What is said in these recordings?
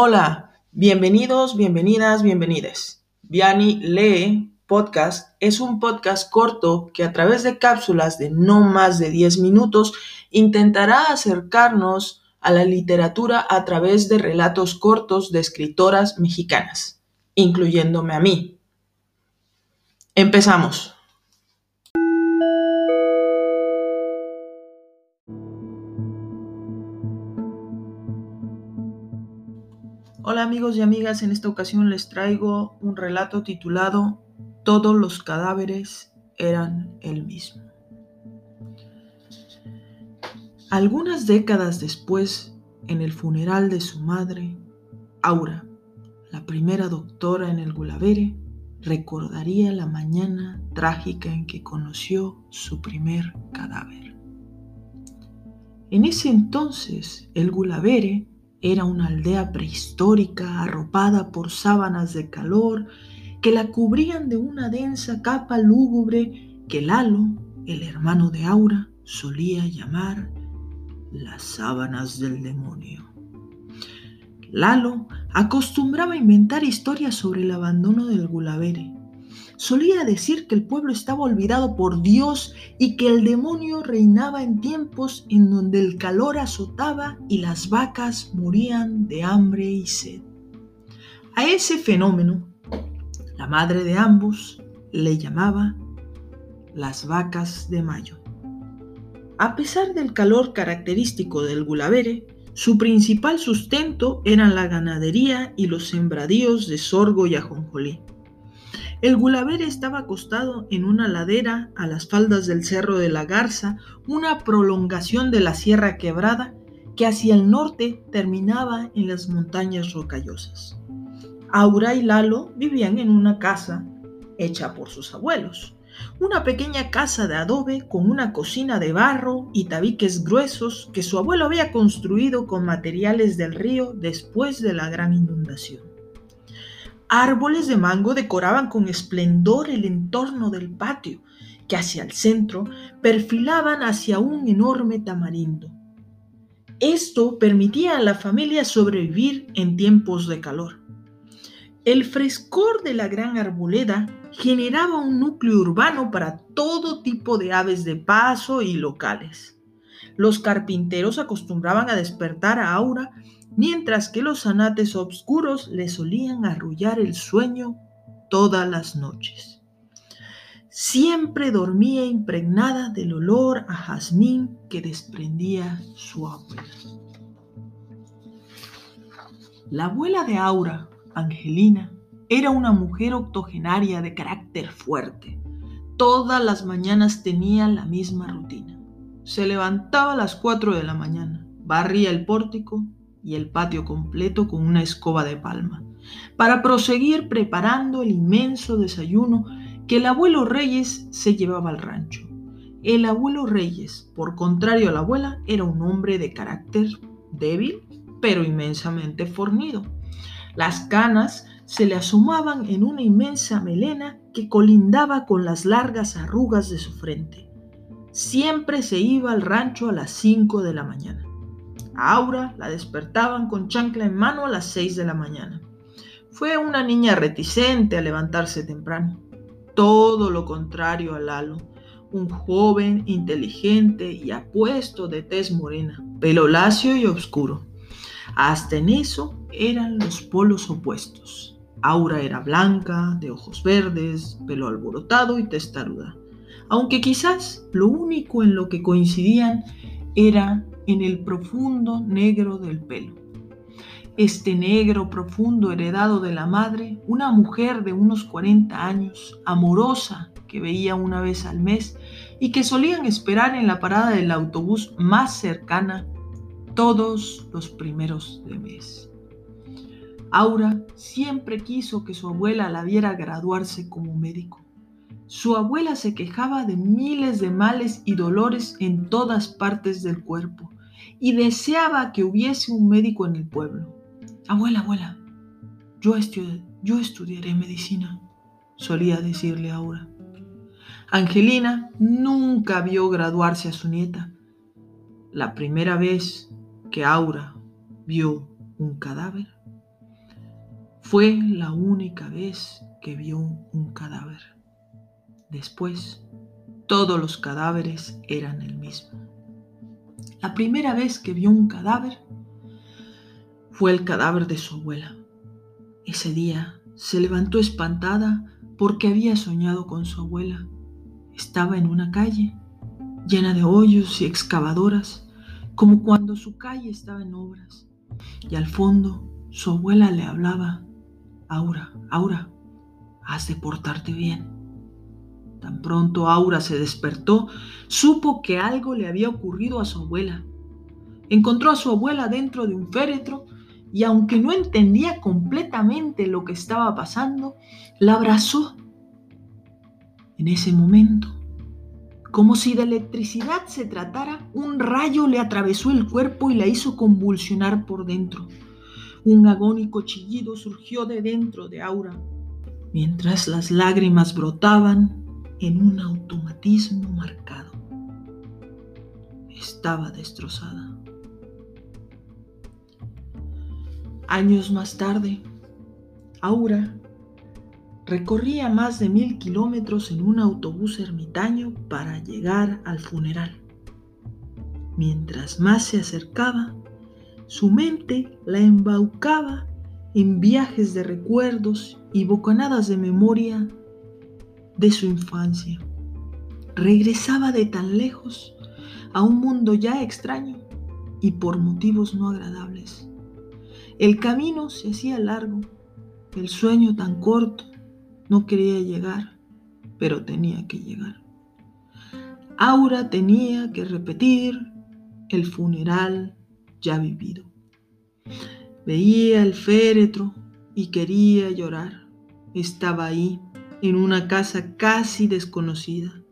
Hola, bienvenidos, bienvenidas, bienvenides. Viani Lee Podcast es un podcast corto que a través de cápsulas de no más de 10 minutos intentará acercarnos a la literatura a través de relatos cortos de escritoras mexicanas, incluyéndome a mí. Empezamos. Hola amigos y amigas, en esta ocasión les traigo un relato titulado Todos los cadáveres eran el mismo. Algunas décadas después, en el funeral de su madre, Aura, la primera doctora en el Gulavere, recordaría la mañana trágica en que conoció su primer cadáver. En ese entonces, el Gulavere era una aldea prehistórica arropada por sábanas de calor que la cubrían de una densa capa lúgubre que Lalo, el hermano de Aura, solía llamar las sábanas del demonio. Lalo acostumbraba a inventar historias sobre el abandono del Gulavere solía decir que el pueblo estaba olvidado por Dios y que el demonio reinaba en tiempos en donde el calor azotaba y las vacas morían de hambre y sed. A ese fenómeno, la madre de ambos le llamaba las vacas de mayo. A pesar del calor característico del Gulavere, su principal sustento eran la ganadería y los sembradíos de sorgo y ajonjolí. El Gulavere estaba acostado en una ladera a las faldas del Cerro de la Garza, una prolongación de la Sierra Quebrada que hacia el norte terminaba en las montañas rocallosas. Aura y Lalo vivían en una casa hecha por sus abuelos, una pequeña casa de adobe con una cocina de barro y tabiques gruesos que su abuelo había construido con materiales del río después de la gran inundación. Árboles de mango decoraban con esplendor el entorno del patio, que hacia el centro perfilaban hacia un enorme tamarindo. Esto permitía a la familia sobrevivir en tiempos de calor. El frescor de la gran arboleda generaba un núcleo urbano para todo tipo de aves de paso y locales. Los carpinteros acostumbraban a despertar a Aura mientras que los anates obscuros le solían arrullar el sueño todas las noches. Siempre dormía impregnada del olor a jazmín que desprendía su abuela. La abuela de Aura, Angelina, era una mujer octogenaria de carácter fuerte. Todas las mañanas tenía la misma rutina. Se levantaba a las 4 de la mañana, barría el pórtico, y el patio completo con una escoba de palma, para proseguir preparando el inmenso desayuno que el abuelo Reyes se llevaba al rancho. El abuelo Reyes, por contrario a la abuela, era un hombre de carácter débil, pero inmensamente fornido. Las canas se le asomaban en una inmensa melena que colindaba con las largas arrugas de su frente. Siempre se iba al rancho a las 5 de la mañana. A Aura la despertaban con chancla en mano a las seis de la mañana. Fue una niña reticente a levantarse temprano. Todo lo contrario a Lalo, un joven inteligente y apuesto de tez morena, pelo lacio y oscuro. Hasta en eso eran los polos opuestos. Aura era blanca, de ojos verdes, pelo alborotado y testaruda. Aunque quizás lo único en lo que coincidían era en el profundo negro del pelo. Este negro profundo heredado de la madre, una mujer de unos 40 años, amorosa, que veía una vez al mes y que solían esperar en la parada del autobús más cercana todos los primeros de mes. Aura siempre quiso que su abuela la viera graduarse como médico. Su abuela se quejaba de miles de males y dolores en todas partes del cuerpo y deseaba que hubiese un médico en el pueblo. Abuela, abuela, yo, yo estudiaré medicina, solía decirle Aura. Angelina nunca vio graduarse a su nieta. La primera vez que Aura vio un cadáver Fue la única vez que vio un cadáver. Después, todos los cadáveres eran el mismo. La primera vez que vio un cadáver fue el cadáver de su abuela. Ese día se levantó espantada porque había soñado con su abuela. Estaba en una calle llena de hoyos y excavadoras, como cuando su calle estaba en obras. Y al fondo su abuela le hablaba, Aura, Aura, has de portarte bien. Tan pronto Aura se despertó, supo que algo le había ocurrido a su abuela. Encontró a su abuela dentro de un féretro y aunque no entendía completamente lo que estaba pasando, la abrazó. En ese momento, como si de electricidad se tratara, un rayo le atravesó el cuerpo y la hizo convulsionar por dentro. Un agónico chillido surgió de dentro de Aura, mientras las lágrimas brotaban en un automatismo marcado. Estaba destrozada. Años más tarde, Aura recorría más de mil kilómetros en un autobús ermitaño para llegar al funeral. Mientras más se acercaba, su mente la embaucaba en viajes de recuerdos y bocanadas de memoria de su infancia. Regresaba de tan lejos a un mundo ya extraño y por motivos no agradables. El camino se hacía largo, el sueño tan corto, no quería llegar, pero tenía que llegar. Aura tenía que repetir el funeral ya vivido. Veía el féretro y quería llorar. Estaba ahí, en una casa casi desconocida,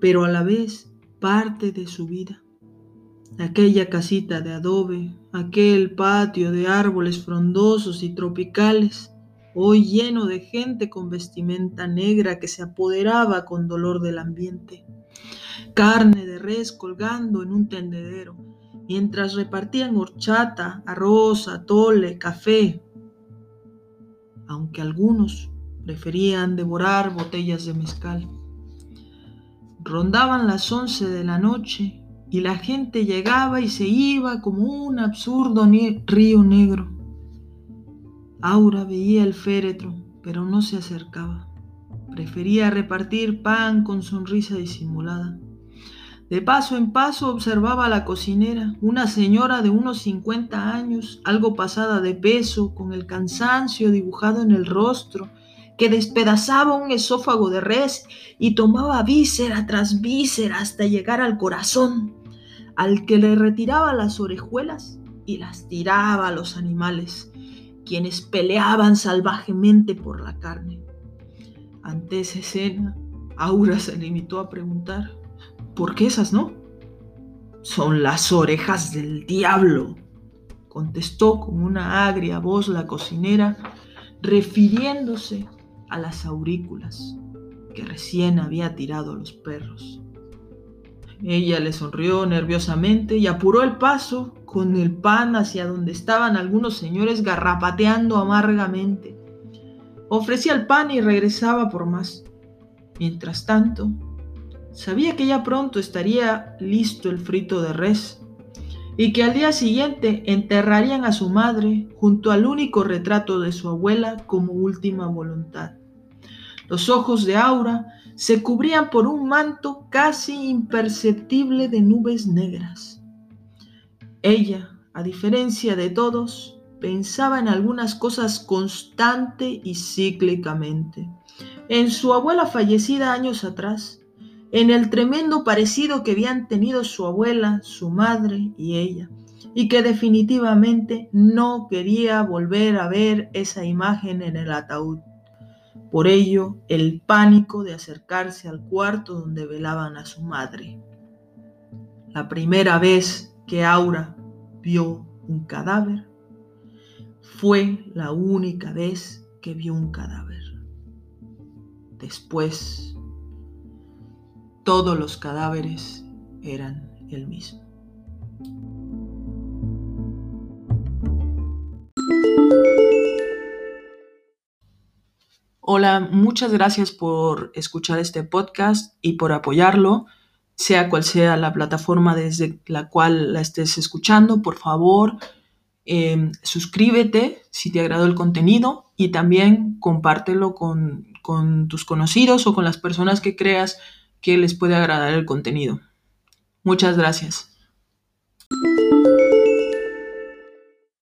pero a la vez parte de su vida. Aquella casita de adobe, aquel patio de árboles frondosos y tropicales, hoy lleno de gente con vestimenta negra que se apoderaba con dolor del ambiente. Carne de res colgando en un tendedero, mientras repartían horchata, arroz, atole, café, aunque algunos preferían devorar botellas de mezcal. Rondaban las once de la noche y la gente llegaba y se iba como un absurdo río negro. Aura veía el féretro, pero no se acercaba. Prefería repartir pan con sonrisa disimulada. De paso en paso observaba a la cocinera, una señora de unos 50 años, algo pasada de peso, con el cansancio dibujado en el rostro, que despedazaba un esófago de res y tomaba víscera tras víscera hasta llegar al corazón, al que le retiraba las orejuelas y las tiraba a los animales, quienes peleaban salvajemente por la carne. Ante esa escena, Aura se limitó a preguntar, ¿Por qué esas no? Son las orejas del diablo, contestó con una agria voz la cocinera, refiriéndose a las aurículas que recién había tirado a los perros. Ella le sonrió nerviosamente y apuró el paso con el pan hacia donde estaban algunos señores garrapateando amargamente. Ofrecía el pan y regresaba por más. Mientras tanto, Sabía que ya pronto estaría listo el frito de res y que al día siguiente enterrarían a su madre junto al único retrato de su abuela como última voluntad. Los ojos de Aura se cubrían por un manto casi imperceptible de nubes negras. Ella, a diferencia de todos, pensaba en algunas cosas constante y cíclicamente. En su abuela fallecida años atrás, en el tremendo parecido que habían tenido su abuela, su madre y ella, y que definitivamente no quería volver a ver esa imagen en el ataúd. Por ello, el pánico de acercarse al cuarto donde velaban a su madre. La primera vez que Aura vio un cadáver fue la única vez que vio un cadáver. Después todos los cadáveres eran el mismo. Hola, muchas gracias por escuchar este podcast y por apoyarlo, sea cual sea la plataforma desde la cual la estés escuchando. Por favor, eh, suscríbete si te agradó el contenido y también compártelo con tus conocidos o con las personas que creas que les puede agradar el contenido. Muchas gracias.